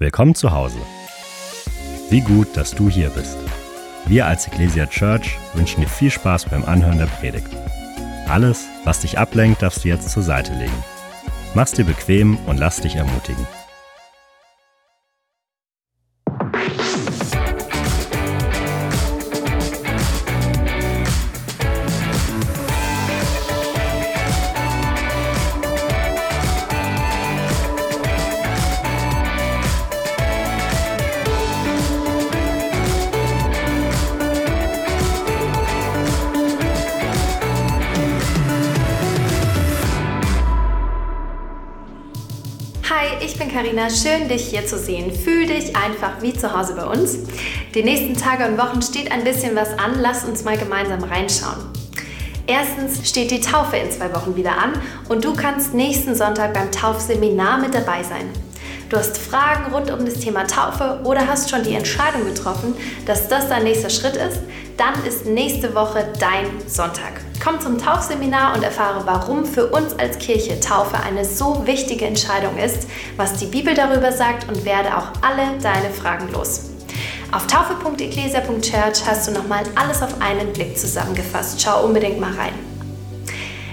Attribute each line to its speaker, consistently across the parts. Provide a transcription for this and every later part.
Speaker 1: Willkommen zu Hause. Wie gut, dass du hier bist. Wir als Ecclesia Church wünschen dir viel Spaß beim Anhören der Predigt. Alles, was dich ablenkt, darfst du jetzt zur Seite legen. Mach's dir bequem und lass dich ermutigen.
Speaker 2: Schön, dich hier zu sehen. Fühl dich einfach wie zu Hause bei uns. Die nächsten Tage und Wochen steht ein bisschen was an. Lass uns mal gemeinsam reinschauen. Erstens steht die Taufe in zwei Wochen wieder an und du kannst nächsten Sonntag beim Taufseminar mit dabei sein. Du hast Fragen rund um das Thema Taufe oder hast schon die Entscheidung getroffen, dass das dein nächster Schritt ist, dann ist nächste Woche dein Sonntag. Komm zum Taufseminar und erfahre, warum für uns als Kirche Taufe eine so wichtige Entscheidung ist, was die Bibel darüber sagt und werde auch alle deine Fragen los. Auf taufe.ecclesia.church hast du nochmal alles auf einen Blick zusammengefasst. Schau unbedingt mal rein.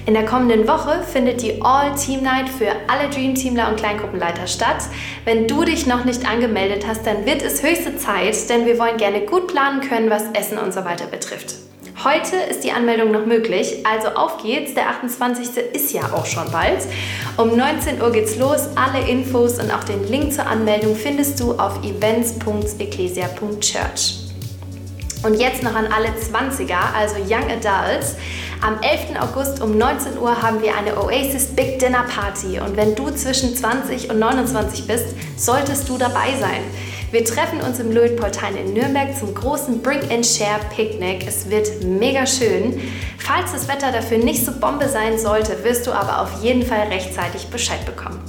Speaker 2: In der kommenden Woche findet die All-Team Night für alle Dream Teamler und Kleingruppenleiter statt. Wenn du dich noch nicht angemeldet hast, dann wird es höchste Zeit, denn wir wollen gerne gut planen können, was Essen und so weiter betrifft. Heute ist die Anmeldung noch möglich, also auf geht's. Der 28. ist ja auch schon bald. Um 19 Uhr geht's los. Alle Infos und auch den Link zur Anmeldung findest du auf events.ecclesia.church. Und jetzt noch an alle 20er, also Young Adults. Am 11. August um 19 Uhr haben wir eine Oasis Big Dinner Party. Und wenn du zwischen 20 und 29 bist, solltest du dabei sein. Wir treffen uns im Lötpoltein in Nürnberg zum großen Bring and Share Picknick. Es wird mega schön. Falls das Wetter dafür nicht so Bombe sein sollte, wirst du aber auf jeden Fall rechtzeitig Bescheid bekommen.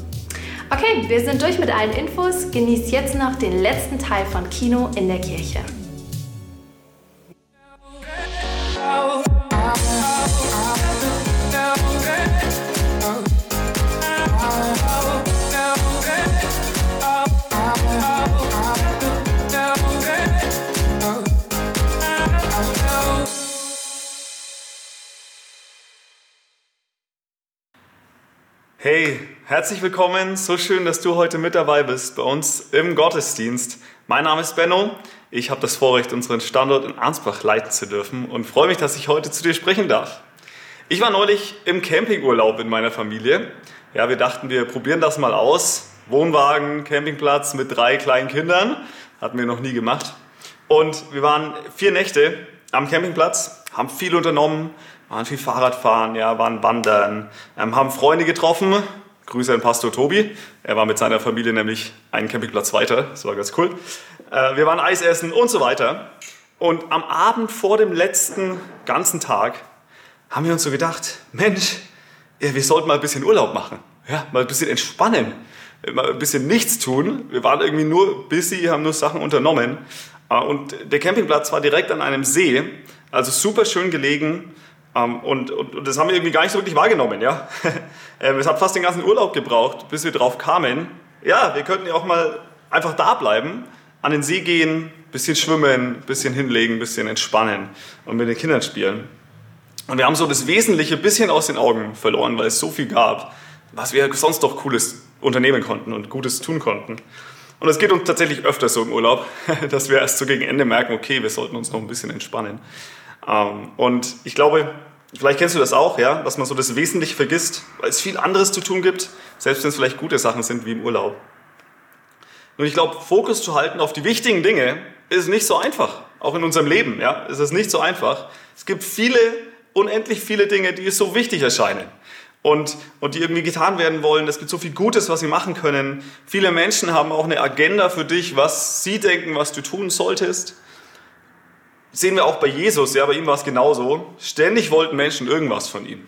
Speaker 2: Okay, wir sind durch mit allen Infos. Genieß jetzt noch den letzten Teil von Kino in der Kirche.
Speaker 3: Hey, herzlich willkommen. So schön, dass du heute mit dabei bist bei uns im Gottesdienst. Mein Name ist Benno. Ich habe das Vorrecht, unseren Standort in Ansbach leiten zu dürfen und freue mich, dass ich heute zu dir sprechen darf. Ich war neulich im Campingurlaub in meiner Familie. Ja, wir dachten, wir probieren das mal aus. Wohnwagen, Campingplatz mit drei kleinen Kindern. Hatten wir noch nie gemacht. Und wir waren vier Nächte am Campingplatz, haben viel unternommen, waren viel Fahrradfahren, ja, waren wandern, ähm, haben Freunde getroffen. Grüße an Pastor Tobi. Er war mit seiner Familie nämlich einen Campingplatz weiter. Das war ganz cool. Äh, wir waren Eis essen und so weiter. Und am Abend vor dem letzten ganzen Tag haben wir uns so gedacht, Mensch, ja, wir sollten mal ein bisschen Urlaub machen. Ja, mal ein bisschen entspannen. Mal ein bisschen nichts tun. Wir waren irgendwie nur busy, haben nur Sachen unternommen. Äh, und der Campingplatz war direkt an einem See, also super schön gelegen. Ähm, und, und, und, das haben wir irgendwie gar nicht so wirklich wahrgenommen. Ja? Ähm, es hat fast den ganzen Urlaub gebraucht, bis wir drauf kamen. Ja, wir könnten ja auch mal einfach da bleiben, an den See gehen, bisschen schwimmen, bisschen hinlegen, bisschen entspannen und mit den Kindern spielen. Und wir haben so das Wesentliche ein bisschen aus den Augen verloren, weil es so viel gab, was wir sonst doch Cooles unternehmen konnten und Gutes tun konnten. Und es geht uns tatsächlich öfter so im Urlaub, dass wir erst so gegen Ende merken, okay, wir sollten uns noch ein bisschen entspannen. Ähm, und ich glaube, vielleicht kennst du das auch, ja, dass man so das Wesentliche vergisst, weil es viel anderes zu tun gibt, selbst wenn es vielleicht gute Sachen sind wie im Urlaub. Und ich glaube, Fokus zu halten auf die wichtigen Dinge ist nicht so einfach, auch in unserem Leben, ja, ist es nicht so einfach. Es gibt viele, unendlich viele Dinge, die so wichtig erscheinen und, und die irgendwie getan werden wollen. Es gibt so viel Gutes, was sie machen können. Viele Menschen haben auch eine Agenda für dich, was sie denken, was du tun solltest sehen wir auch bei Jesus, ja, bei ihm war es genauso. Ständig wollten Menschen irgendwas von ihm.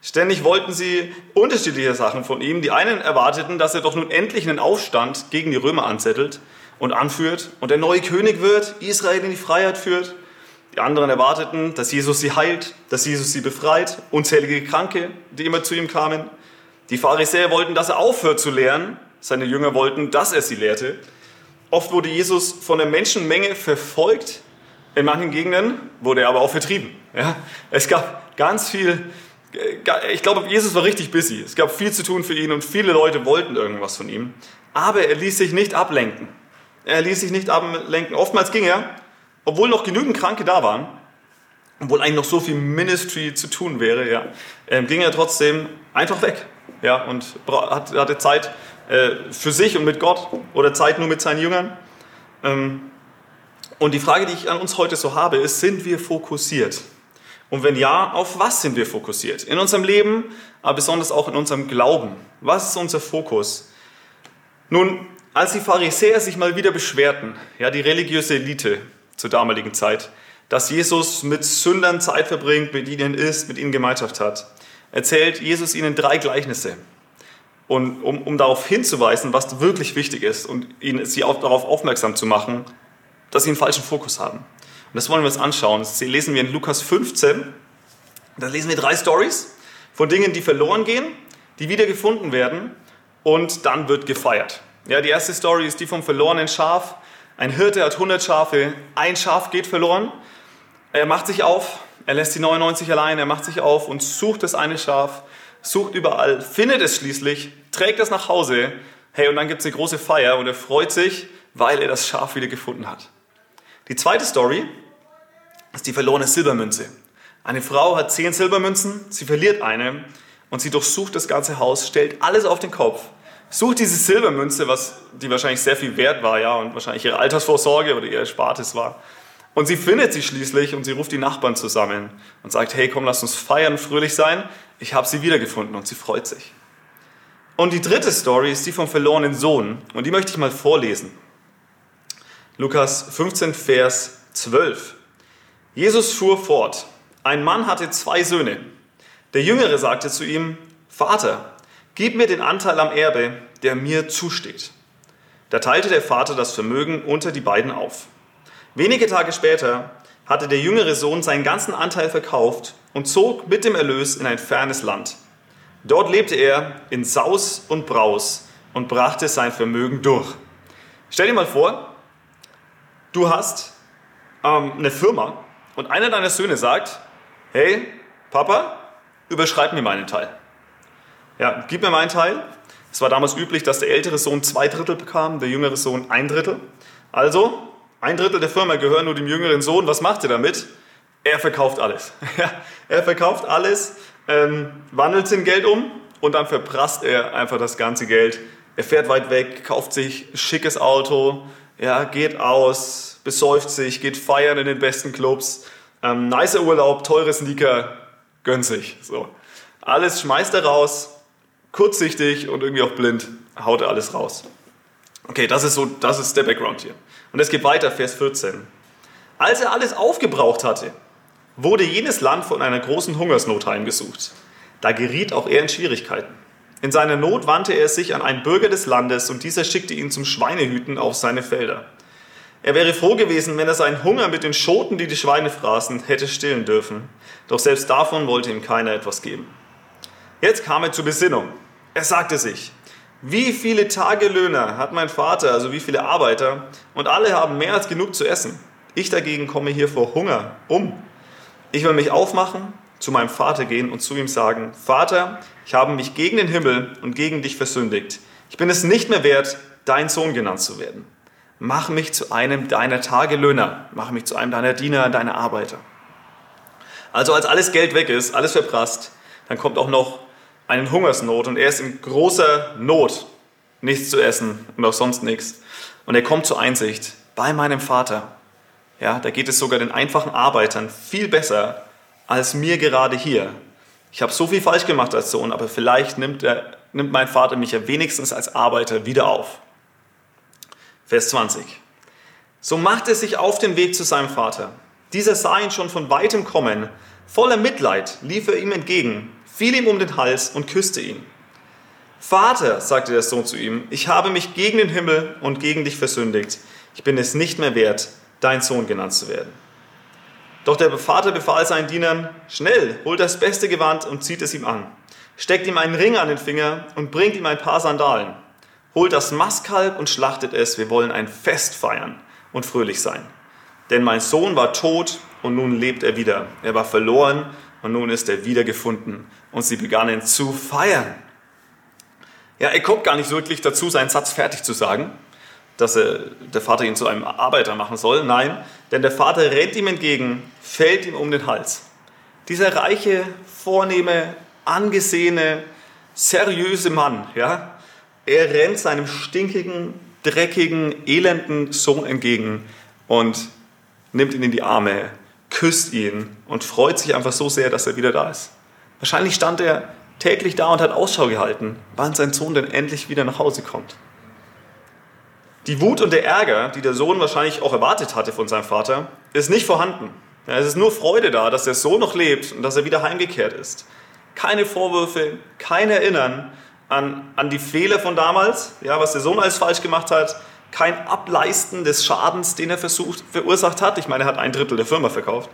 Speaker 3: Ständig wollten sie unterschiedliche Sachen von ihm. Die einen erwarteten, dass er doch nun endlich einen Aufstand gegen die Römer anzettelt und anführt und der neue König wird, Israel in die Freiheit führt. Die anderen erwarteten, dass Jesus sie heilt, dass Jesus sie befreit, unzählige Kranke, die immer zu ihm kamen. Die Pharisäer wollten, dass er aufhört zu lehren. Seine Jünger wollten, dass er sie lehrte. oft wurde Jesus von der Menschenmenge verfolgt. In manchen Gegenden wurde er aber auch vertrieben. Ja? Es gab ganz viel, äh, ich glaube, Jesus war richtig busy. Es gab viel zu tun für ihn und viele Leute wollten irgendwas von ihm. Aber er ließ sich nicht ablenken. Er ließ sich nicht ablenken. Oftmals ging er, obwohl noch genügend Kranke da waren, obwohl eigentlich noch so viel Ministry zu tun wäre, ja, ähm, ging er trotzdem einfach weg ja, und hatte Zeit äh, für sich und mit Gott oder Zeit nur mit seinen Jüngern. Und die Frage, die ich an uns heute so habe, ist, sind wir fokussiert? Und wenn ja, auf was sind wir fokussiert? In unserem Leben, aber besonders auch in unserem Glauben. Was ist unser Fokus? Nun, als die Pharisäer sich mal wieder beschwerten, ja, die religiöse Elite zur damaligen Zeit, dass Jesus mit Sündern Zeit verbringt, mit ihnen ist, mit ihnen Gemeinschaft hat, erzählt Jesus ihnen drei Gleichnisse. Und um, um darauf hinzuweisen, was wirklich wichtig ist und ihnen, sie auch darauf aufmerksam zu machen, dass sie einen falschen Fokus haben. Und das wollen wir uns anschauen. Das lesen wir in Lukas 15. Da lesen wir drei Stories von Dingen, die verloren gehen, die wieder gefunden werden und dann wird gefeiert. Ja, die erste Story ist die vom verlorenen Schaf. Ein Hirte hat 100 Schafe, ein Schaf geht verloren. Er macht sich auf, er lässt die 99 allein, er macht sich auf und sucht das eine Schaf, sucht überall, findet es schließlich, trägt es nach Hause. Hey, und dann gibt es eine große Feier und er freut sich, weil er das Schaf wieder gefunden hat. Die zweite Story ist die verlorene Silbermünze. Eine Frau hat zehn Silbermünzen, sie verliert eine und sie durchsucht das ganze Haus, stellt alles auf den Kopf, sucht diese Silbermünze, was die wahrscheinlich sehr viel wert war, ja, und wahrscheinlich ihre Altersvorsorge oder ihr Erspartes war. Und sie findet sie schließlich und sie ruft die Nachbarn zusammen und sagt, hey, komm, lass uns feiern, fröhlich sein. Ich habe sie wiedergefunden und sie freut sich. Und die dritte Story ist die vom verlorenen Sohn und die möchte ich mal vorlesen. Lukas 15, Vers 12. Jesus fuhr fort. Ein Mann hatte zwei Söhne. Der Jüngere sagte zu ihm, Vater, gib mir den Anteil am Erbe, der mir zusteht. Da teilte der Vater das Vermögen unter die beiden auf. Wenige Tage später hatte der jüngere Sohn seinen ganzen Anteil verkauft und zog mit dem Erlös in ein fernes Land. Dort lebte er in Saus und Braus und brachte sein Vermögen durch. Stell dir mal vor, du hast ähm, eine Firma und einer deiner Söhne sagt, hey, Papa, überschreib mir meinen Teil. Ja, gib mir meinen Teil. Es war damals üblich, dass der ältere Sohn zwei Drittel bekam, der jüngere Sohn ein Drittel. Also ein Drittel der Firma gehören nur dem jüngeren Sohn. Was macht er damit? Er verkauft alles. er verkauft alles, ähm, wandelt es in Geld um und dann verprasst er einfach das ganze Geld. Er fährt weit weg, kauft sich ein schickes Auto, ja, geht aus, besäuft sich, geht feiern in den besten Clubs, ähm, nicer Urlaub, teure Sneaker, gönnt sich. So. Alles schmeißt er raus, kurzsichtig und irgendwie auch blind, haut er alles raus. Okay, das ist so, das ist der Background hier. Und es geht weiter, Vers 14. Als er alles aufgebraucht hatte, wurde jenes Land von einer großen Hungersnot heimgesucht. Da geriet auch er in Schwierigkeiten. In seiner Not wandte er sich an einen Bürger des Landes und dieser schickte ihn zum Schweinehüten auf seine Felder. Er wäre froh gewesen, wenn er seinen Hunger mit den Schoten, die die Schweine fraßen, hätte stillen dürfen. Doch selbst davon wollte ihm keiner etwas geben. Jetzt kam er zur Besinnung. Er sagte sich, wie viele Tagelöhner hat mein Vater, also wie viele Arbeiter, und alle haben mehr als genug zu essen. Ich dagegen komme hier vor Hunger um. Ich will mich aufmachen, zu meinem Vater gehen und zu ihm sagen, Vater, ich habe mich gegen den Himmel und gegen dich versündigt. Ich bin es nicht mehr wert, dein Sohn genannt zu werden. Mach mich zu einem deiner Tagelöhner, mach mich zu einem deiner Diener, deiner Arbeiter. Also als alles Geld weg ist, alles verprasst, dann kommt auch noch eine Hungersnot und er ist in großer Not, nichts zu essen und auch sonst nichts. Und er kommt zur Einsicht, bei meinem Vater, ja, da geht es sogar den einfachen Arbeitern viel besser als mir gerade hier. Ich habe so viel falsch gemacht als Sohn, aber vielleicht nimmt, er, nimmt mein Vater mich ja wenigstens als Arbeiter wieder auf. Vers 20. So macht er sich auf den Weg zu seinem Vater. Dieser sah ihn schon von weitem kommen. Voller Mitleid lief er ihm entgegen fiel ihm um den Hals und küsste ihn. Vater, sagte der Sohn zu ihm, ich habe mich gegen den Himmel und gegen dich versündigt. Ich bin es nicht mehr wert, dein Sohn genannt zu werden. Doch der Vater befahl seinen Dienern, schnell, holt das beste Gewand und zieht es ihm an. Steckt ihm einen Ring an den Finger und bringt ihm ein paar Sandalen. holt das Mastkalb und schlachtet es. Wir wollen ein Fest feiern und fröhlich sein. Denn mein Sohn war tot und nun lebt er wieder. Er war verloren und nun ist er wiedergefunden. Und sie begannen zu feiern. Ja, er kommt gar nicht wirklich dazu, seinen Satz fertig zu sagen, dass er, der Vater ihn zu einem Arbeiter machen soll. Nein, denn der Vater rennt ihm entgegen, fällt ihm um den Hals. Dieser reiche, vornehme, angesehene, seriöse Mann, ja, er rennt seinem stinkigen, dreckigen, elenden Sohn entgegen und nimmt ihn in die Arme, küsst ihn und freut sich einfach so sehr, dass er wieder da ist. Wahrscheinlich stand er täglich da und hat Ausschau gehalten, wann sein Sohn denn endlich wieder nach Hause kommt. Die Wut und der Ärger, die der Sohn wahrscheinlich auch erwartet hatte von seinem Vater, ist nicht vorhanden. Ja, es ist nur Freude da, dass der Sohn noch lebt und dass er wieder heimgekehrt ist. Keine Vorwürfe, kein Erinnern an, an die Fehler von damals, ja, was der Sohn alles falsch gemacht hat, kein Ableisten des Schadens, den er versucht, verursacht hat. Ich meine, er hat ein Drittel der Firma verkauft.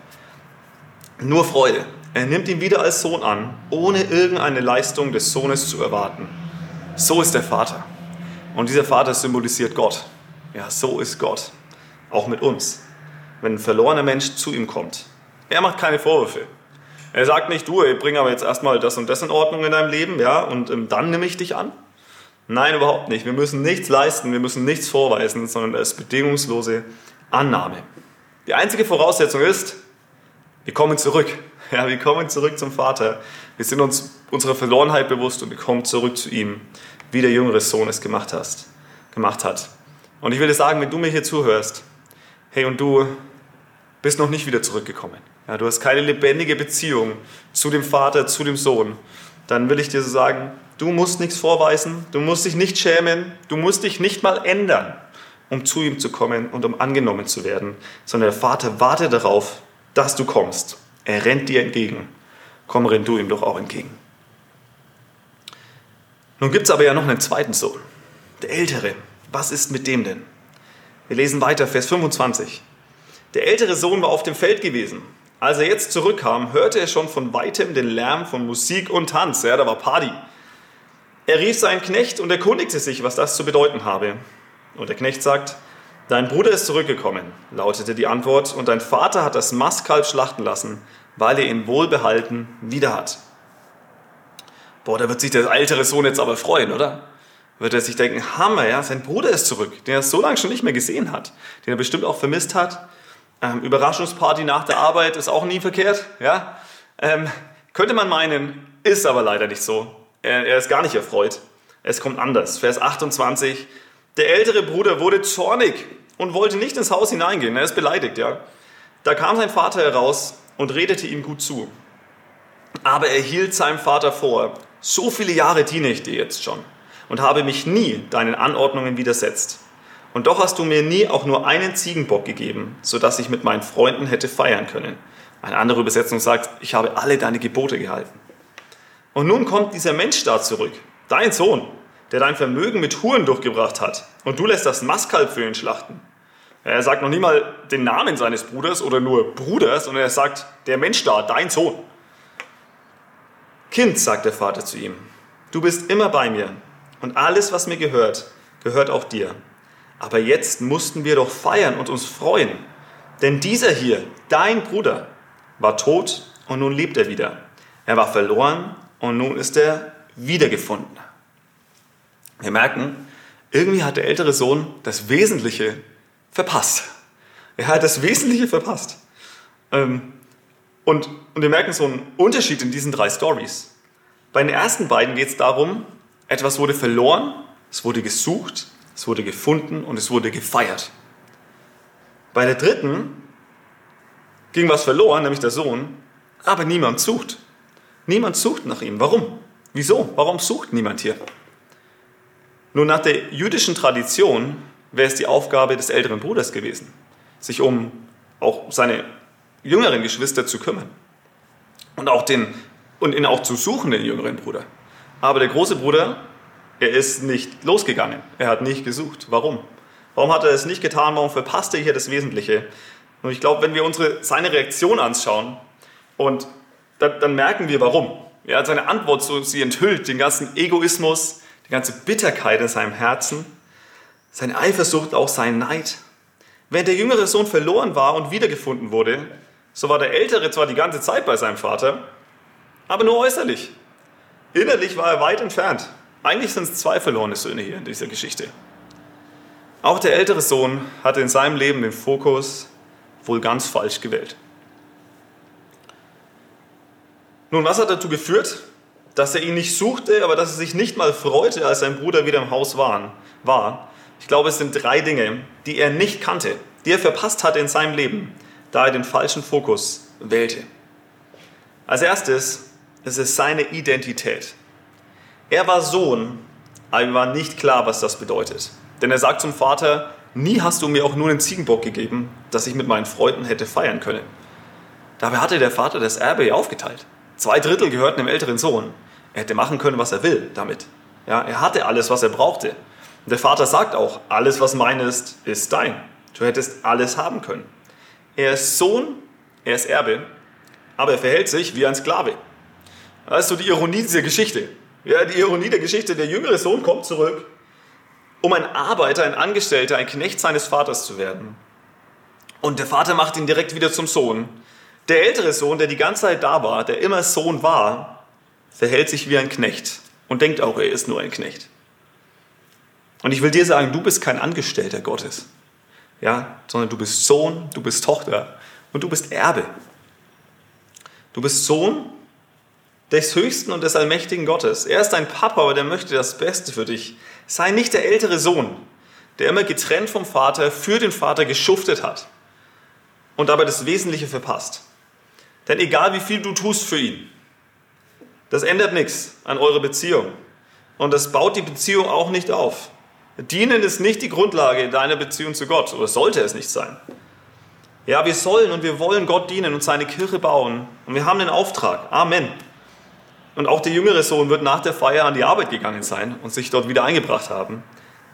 Speaker 3: Nur Freude. Er nimmt ihn wieder als Sohn an, ohne irgendeine Leistung des Sohnes zu erwarten. So ist der Vater. Und dieser Vater symbolisiert Gott. Ja, so ist Gott. Auch mit uns. Wenn ein verlorener Mensch zu ihm kommt. Er macht keine Vorwürfe. Er sagt nicht, du, ich bringe aber jetzt erstmal das und das in Ordnung in deinem Leben, ja, und ähm, dann nehme ich dich an. Nein, überhaupt nicht. Wir müssen nichts leisten, wir müssen nichts vorweisen, sondern es ist bedingungslose Annahme. Die einzige Voraussetzung ist, wir kommen zurück. Ja, wir kommen zurück zum Vater. Wir sind uns unserer Verlorenheit bewusst und wir kommen zurück zu ihm, wie der jüngere Sohn es gemacht, hast, gemacht hat. Und ich will dir sagen, wenn du mir hier zuhörst, hey, und du bist noch nicht wieder zurückgekommen. Ja, du hast keine lebendige Beziehung zu dem Vater, zu dem Sohn. Dann will ich dir so sagen, du musst nichts vorweisen, du musst dich nicht schämen, du musst dich nicht mal ändern, um zu ihm zu kommen und um angenommen zu werden, sondern der Vater wartet darauf, dass du kommst. Er rennt dir entgegen. Komm, renn du ihm doch auch entgegen. Nun gibt es aber ja noch einen zweiten Sohn, der ältere. Was ist mit dem denn? Wir lesen weiter, Vers 25. Der ältere Sohn war auf dem Feld gewesen. Als er jetzt zurückkam, hörte er schon von weitem den Lärm von Musik und Tanz. Ja, da war Party. Er rief seinen Knecht und erkundigte sich, was das zu bedeuten habe. Und der Knecht sagt, Dein Bruder ist zurückgekommen, lautete die Antwort, und dein Vater hat das Mastkalb schlachten lassen, weil er ihn wohlbehalten wieder hat. Boah, da wird sich der ältere Sohn jetzt aber freuen, oder? Wird er sich denken, Hammer, ja, sein Bruder ist zurück, den er so lange schon nicht mehr gesehen hat, den er bestimmt auch vermisst hat. Ähm, Überraschungsparty nach der Arbeit ist auch nie verkehrt, ja? Ähm, könnte man meinen, ist aber leider nicht so. Er, er ist gar nicht erfreut. Es kommt anders. Vers 28. Der ältere Bruder wurde zornig und wollte nicht ins Haus hineingehen. Er ist beleidigt, ja. Da kam sein Vater heraus und redete ihm gut zu. Aber er hielt seinem Vater vor, so viele Jahre diene ich dir jetzt schon und habe mich nie deinen Anordnungen widersetzt. Und doch hast du mir nie auch nur einen Ziegenbock gegeben, sodass ich mit meinen Freunden hätte feiern können. Eine andere Übersetzung sagt, ich habe alle deine Gebote gehalten. Und nun kommt dieser Mensch da zurück, dein Sohn, der dein Vermögen mit Huren durchgebracht hat, und du lässt das Mastkalb für ihn schlachten. Er sagt noch nie mal den Namen seines Bruders oder nur Bruders, sondern er sagt, der Mensch da, dein Sohn. Kind, sagt der Vater zu ihm, du bist immer bei mir und alles, was mir gehört, gehört auch dir. Aber jetzt mussten wir doch feiern und uns freuen, denn dieser hier, dein Bruder, war tot und nun lebt er wieder. Er war verloren und nun ist er wiedergefunden. Wir merken, irgendwie hat der ältere Sohn das Wesentliche verpasst. Er hat das Wesentliche verpasst. Ähm, und, und wir merken so einen Unterschied in diesen drei Stories. Bei den ersten beiden geht es darum, etwas wurde verloren, es wurde gesucht, es wurde gefunden und es wurde gefeiert. Bei der dritten ging was verloren, nämlich der Sohn, aber niemand sucht. Niemand sucht nach ihm. Warum? Wieso? Warum sucht niemand hier? Nun, nach der jüdischen Tradition wäre es die Aufgabe des älteren Bruders gewesen, sich um auch seine jüngeren Geschwister zu kümmern und auch den und ihn auch zu suchen, den jüngeren Bruder. Aber der große Bruder, er ist nicht losgegangen. Er hat nicht gesucht. Warum? Warum hat er es nicht getan? Warum verpasst er hier das Wesentliche? Und ich glaube, wenn wir unsere, seine Reaktion anschauen, und dann, dann merken wir warum. Ja, seine Antwort, so, sie enthüllt den ganzen Egoismus, die ganze Bitterkeit in seinem Herzen, seine Eifersucht, auch sein Neid. Während der jüngere Sohn verloren war und wiedergefunden wurde, so war der ältere zwar die ganze Zeit bei seinem Vater, aber nur äußerlich. Innerlich war er weit entfernt. Eigentlich sind es zwei verlorene Söhne hier in dieser Geschichte. Auch der ältere Sohn hatte in seinem Leben den Fokus wohl ganz falsch gewählt. Nun, was hat dazu geführt, dass er ihn nicht suchte, aber dass er sich nicht mal freute, als sein Bruder wieder im Haus war? Ich glaube, es sind drei Dinge, die er nicht kannte, die er verpasst hatte in seinem Leben, da er den falschen Fokus wählte. Als erstes ist es seine Identität. Er war Sohn, aber ihm war nicht klar, was das bedeutet. Denn er sagt zum Vater, nie hast du mir auch nur einen Ziegenbock gegeben, dass ich mit meinen Freunden hätte feiern können. Dabei hatte der Vater das Erbe ja aufgeteilt. Zwei Drittel gehörten dem älteren Sohn. Er hätte machen können, was er will damit. Ja, er hatte alles, was er brauchte. Und der Vater sagt auch, alles, was mein ist, ist dein. Du hättest alles haben können. Er ist Sohn, er ist Erbe, aber er verhält sich wie ein Sklave. Das ist so die Ironie dieser Geschichte. Ja, die Ironie der Geschichte, der jüngere Sohn kommt zurück, um ein Arbeiter, ein Angestellter, ein Knecht seines Vaters zu werden. Und der Vater macht ihn direkt wieder zum Sohn. Der ältere Sohn, der die ganze Zeit da war, der immer Sohn war, verhält sich wie ein Knecht und denkt auch, er ist nur ein Knecht. Und ich will dir sagen, du bist kein Angestellter Gottes, ja, sondern du bist Sohn, du bist Tochter und du bist Erbe. Du bist Sohn des Höchsten und des Allmächtigen Gottes. Er ist dein Papa, aber der möchte das Beste für dich. Sei nicht der ältere Sohn, der immer getrennt vom Vater für den Vater geschuftet hat und dabei das Wesentliche verpasst. Denn egal wie viel du tust für ihn, das ändert nichts an eurer Beziehung. Und das baut die Beziehung auch nicht auf. Dienen ist nicht die Grundlage deiner Beziehung zu Gott, oder sollte es nicht sein. Ja, wir sollen und wir wollen Gott dienen und seine Kirche bauen. Und wir haben den Auftrag. Amen. Und auch der jüngere Sohn wird nach der Feier an die Arbeit gegangen sein und sich dort wieder eingebracht haben.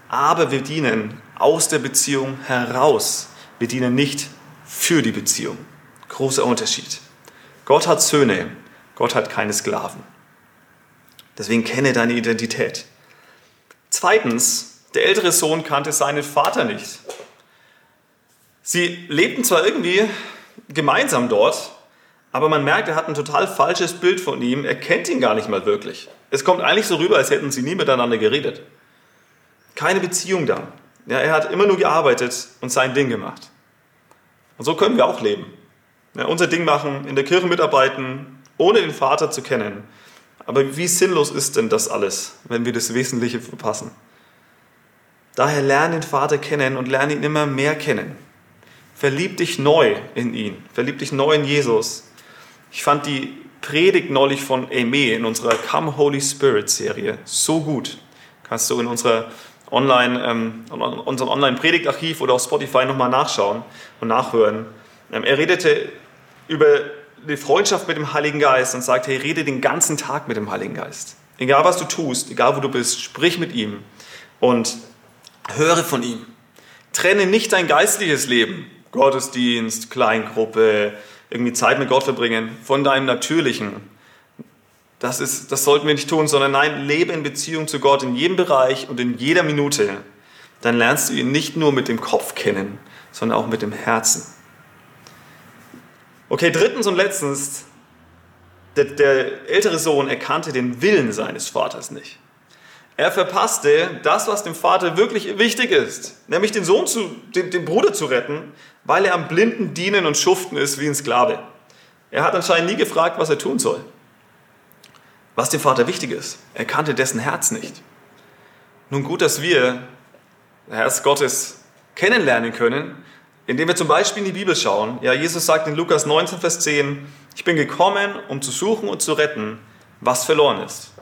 Speaker 3: Aber wir dienen aus der Beziehung heraus. Wir dienen nicht für die Beziehung. Großer Unterschied. Gott hat Söhne, Gott hat keine Sklaven. Deswegen kenne deine Identität. Zweitens, der ältere Sohn kannte seinen Vater nicht. Sie lebten zwar irgendwie gemeinsam dort, aber man merkt, er hat ein total falsches Bild von ihm. Er kennt ihn gar nicht mal wirklich. Es kommt eigentlich so rüber, als hätten sie nie miteinander geredet. Keine Beziehung da. Ja, er hat immer nur gearbeitet und sein Ding gemacht. Und so können wir auch leben. Ja, unser Ding machen, in der Kirche mitarbeiten, ohne den Vater zu kennen. Aber wie sinnlos ist denn das alles, wenn wir das Wesentliche verpassen? Daher lerne den Vater kennen und lerne ihn immer mehr kennen. Verlieb dich neu in ihn. Verlieb dich neu in Jesus. Ich fand die Predigt neulich von Aimee in unserer Come Holy Spirit Serie so gut. Kannst du in unserer Online, ähm, unserem Online-Predigtarchiv oder auf Spotify nochmal nachschauen und nachhören. Ähm, er redete über die Freundschaft mit dem Heiligen Geist und sagt, hey, rede den ganzen Tag mit dem Heiligen Geist. Egal was du tust, egal wo du bist, sprich mit ihm und höre von ihm. Trenne nicht dein geistliches Leben, Gottesdienst, Kleingruppe, irgendwie Zeit mit Gott verbringen, von deinem Natürlichen. Das, ist, das sollten wir nicht tun, sondern nein, lebe in Beziehung zu Gott in jedem Bereich und in jeder Minute. Dann lernst du ihn nicht nur mit dem Kopf kennen, sondern auch mit dem Herzen. Okay, drittens und letztens, der, der ältere Sohn erkannte den Willen seines Vaters nicht. Er verpasste das, was dem Vater wirklich wichtig ist, nämlich den Sohn zu, den, den Bruder zu retten, weil er am blinden Dienen und Schuften ist wie ein Sklave. Er hat anscheinend nie gefragt, was er tun soll. Was dem Vater wichtig ist. Er kannte dessen Herz nicht. Nun gut, dass wir das Herz Gottes kennenlernen können, indem wir zum Beispiel in die Bibel schauen. Ja, Jesus sagt in Lukas 19, Vers 10, ich bin gekommen, um zu suchen und zu retten, was verloren ist.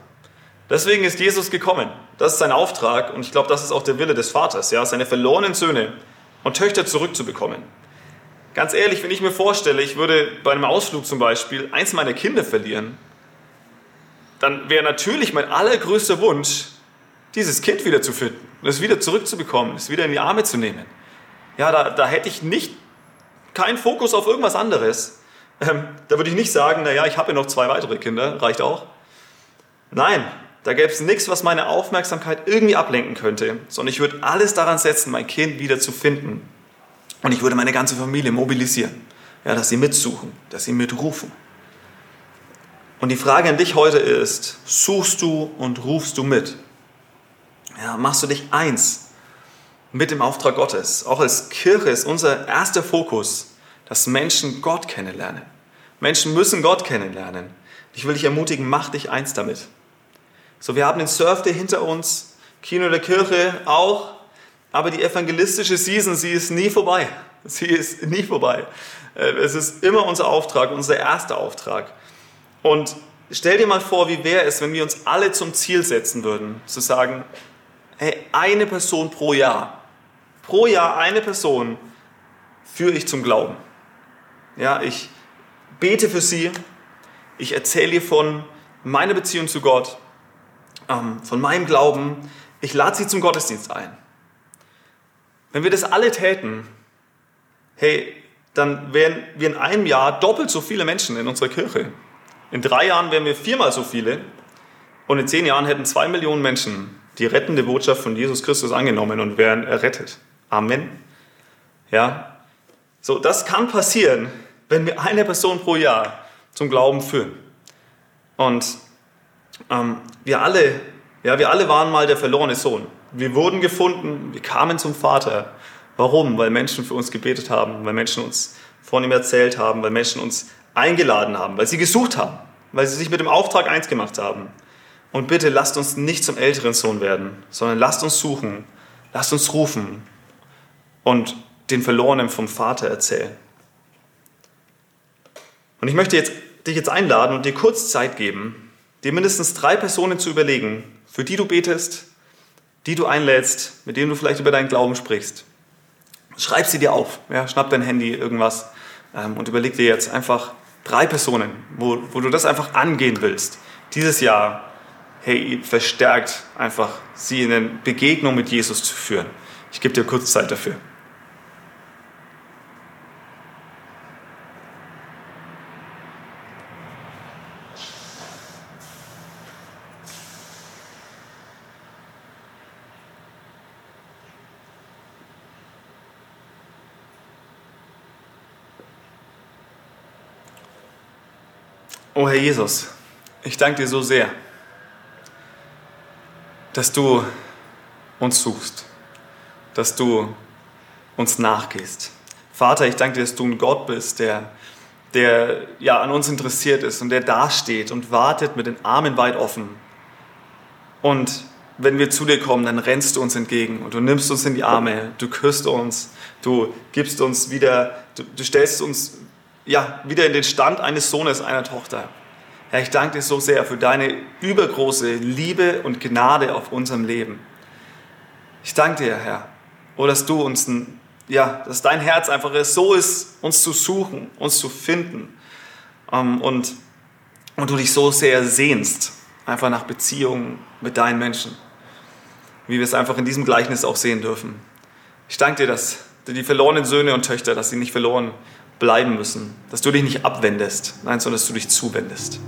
Speaker 3: Deswegen ist Jesus gekommen. Das ist sein Auftrag und ich glaube, das ist auch der Wille des Vaters, ja, seine verlorenen Söhne und Töchter zurückzubekommen. Ganz ehrlich, wenn ich mir vorstelle, ich würde bei einem Ausflug zum Beispiel eins meiner Kinder verlieren, dann wäre natürlich mein allergrößter Wunsch, dieses Kind wieder zu es wieder zurückzubekommen, es wieder in die Arme zu nehmen. Ja, da, da hätte ich nicht keinen Fokus auf irgendwas anderes. Ähm, da würde ich nicht sagen, naja, ich habe ja noch zwei weitere Kinder, reicht auch. Nein, da gäbe es nichts, was meine Aufmerksamkeit irgendwie ablenken könnte, sondern ich würde alles daran setzen, mein Kind wieder zu finden. Und ich würde meine ganze Familie mobilisieren, ja, dass sie mitsuchen, dass sie mitrufen. Und die Frage an dich heute ist, suchst du und rufst du mit? Ja, machst du dich eins mit dem Auftrag Gottes? Auch als Kirche ist unser erster Fokus, dass Menschen Gott kennenlernen. Menschen müssen Gott kennenlernen. Ich will dich ermutigen, mach dich eins damit. So, wir haben den Surf Day hinter uns, Kino der Kirche auch, aber die evangelistische Season, sie ist nie vorbei. Sie ist nie vorbei. Äh, es ist immer unser Auftrag, unser erster Auftrag. Und stell dir mal vor, wie wäre es, wenn wir uns alle zum Ziel setzen würden, zu sagen, hey, eine Person pro Jahr, pro Jahr eine Person führe ich zum Glauben. Ja, ich bete für sie, ich erzähle ihr von meiner Beziehung zu Gott, von meinem Glauben, ich lade sie zum Gottesdienst ein. Wenn wir das alle täten, hey, dann wären wir in einem Jahr doppelt so viele Menschen in unserer Kirche. In drei Jahren wären wir viermal so viele und in zehn Jahren hätten zwei Millionen Menschen die rettende Botschaft von Jesus Christus angenommen und wären errettet. Amen. Ja, so das kann passieren, wenn wir eine Person pro Jahr zum Glauben führen. Und ähm, wir alle, ja, wir alle waren mal der verlorene Sohn. Wir wurden gefunden, wir kamen zum Vater. Warum? Weil Menschen für uns gebetet haben, weil Menschen uns von ihm erzählt haben, weil Menschen uns eingeladen haben, weil sie gesucht haben, weil sie sich mit dem Auftrag eins gemacht haben. Und bitte lasst uns nicht zum älteren Sohn werden, sondern lasst uns suchen, lasst uns rufen und den Verlorenen vom Vater erzählen. Und ich möchte jetzt, dich jetzt einladen und dir kurz Zeit geben, dir mindestens drei Personen zu überlegen, für die du betest, die du einlädst, mit denen du vielleicht über deinen Glauben sprichst. Schreib sie dir auf, ja, schnapp dein Handy, irgendwas ähm, und überleg dir jetzt einfach drei Personen, wo, wo du das einfach angehen willst. Dieses Jahr, hey, verstärkt einfach sie in eine Begegnung mit Jesus zu führen. Ich gebe dir kurz Zeit dafür. Oh Herr Jesus, ich danke dir so sehr, dass du uns suchst, dass du uns nachgehst. Vater, ich danke dir, dass du ein Gott bist, der, der ja, an uns interessiert ist und der dasteht und wartet mit den Armen weit offen. Und wenn wir zu dir kommen, dann rennst du uns entgegen und du nimmst uns in die Arme, du küsst uns, du gibst uns wieder, du, du stellst uns ja, wieder in den Stand eines Sohnes, einer Tochter. Herr, ich danke dir so sehr für deine übergroße Liebe und Gnade auf unserem Leben. Ich danke dir, Herr, oh, dass du uns, ein, ja, dass dein Herz einfach so ist, uns zu suchen, uns zu finden ähm, und, und du dich so sehr sehnst, einfach nach Beziehungen mit deinen Menschen, wie wir es einfach in diesem Gleichnis auch sehen dürfen. Ich danke dir, dass die verlorenen Söhne und Töchter, dass sie nicht verloren bleiben müssen, dass du dich nicht abwendest, nein, sondern dass du dich zuwendest.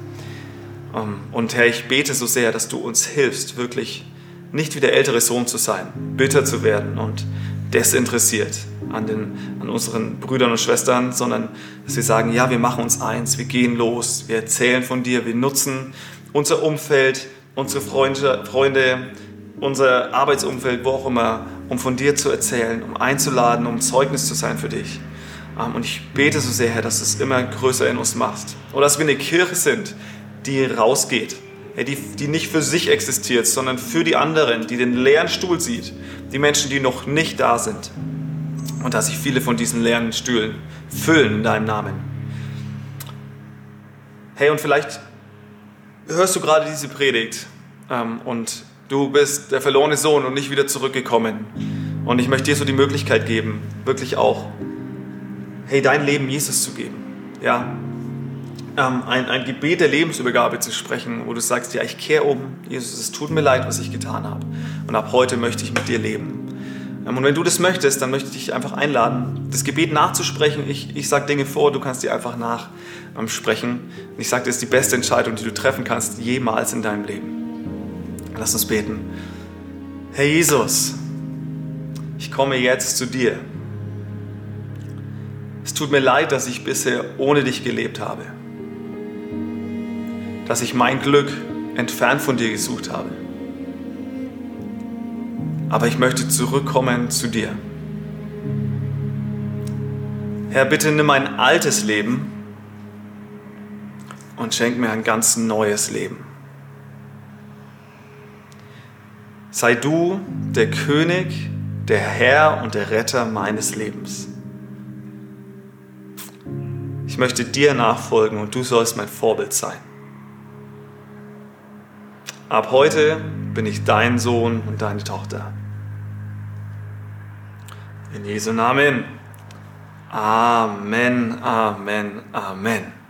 Speaker 3: Ähm, und Herr, ich bete so sehr, dass du uns hilfst, wirklich nicht wie der ältere Sohn zu sein, bitter zu werden und desinteressiert an, den, an unseren Brüdern und Schwestern, sondern dass wir sagen, ja, wir machen uns eins, wir gehen los, wir erzählen von dir, wir nutzen unser Umfeld, unsere Freunde, Freunde unser Arbeitsumfeld, wo auch immer, um von dir zu erzählen, um einzuladen, um Zeugnis zu sein für dich. Und ich bete so sehr, Herr, dass du es immer größer in uns machst. Oder dass wir eine Kirche sind, die rausgeht, die, die nicht für sich existiert, sondern für die anderen, die den leeren Stuhl sieht, die Menschen, die noch nicht da sind. Und dass sich viele von diesen leeren Stühlen füllen in deinem Namen. Hey, und vielleicht hörst du gerade diese Predigt ähm, und du bist der verlorene Sohn und nicht wieder zurückgekommen. Und ich möchte dir so die Möglichkeit geben, wirklich auch hey, dein Leben Jesus zu geben. Ja, ähm, ein, ein Gebet der Lebensübergabe zu sprechen, wo du sagst, ja, ich kehre um, Jesus, es tut mir leid, was ich getan habe. Und ab heute möchte ich mit dir leben. Ähm, und wenn du das möchtest, dann möchte ich dich einfach einladen, das Gebet nachzusprechen. Ich, ich sage Dinge vor, du kannst die einfach nachsprechen. Ähm, ich sage, das ist die beste Entscheidung, die du treffen kannst, jemals in deinem Leben. Lass uns beten. Herr Jesus, ich komme jetzt zu dir. Es tut mir leid, dass ich bisher ohne dich gelebt habe. Dass ich mein Glück entfernt von dir gesucht habe. Aber ich möchte zurückkommen zu dir. Herr, bitte nimm mein altes Leben und schenk mir ein ganz neues Leben. Sei du der König, der Herr und der Retter meines Lebens. Ich möchte dir nachfolgen und du sollst mein Vorbild sein. Ab heute bin ich dein Sohn und deine Tochter. In Jesu Namen. Amen, Amen, Amen.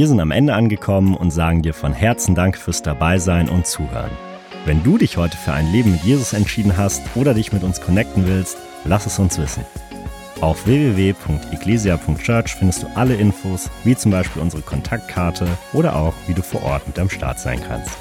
Speaker 1: Wir sind am Ende angekommen und sagen dir von Herzen Dank fürs Dabeisein und Zuhören. Wenn du dich heute für ein Leben mit Jesus entschieden hast oder dich mit uns connecten willst, lass es uns wissen. Auf www.eglesia.church findest du alle Infos, wie zum Beispiel unsere Kontaktkarte oder auch, wie du vor Ort mit am Start sein kannst.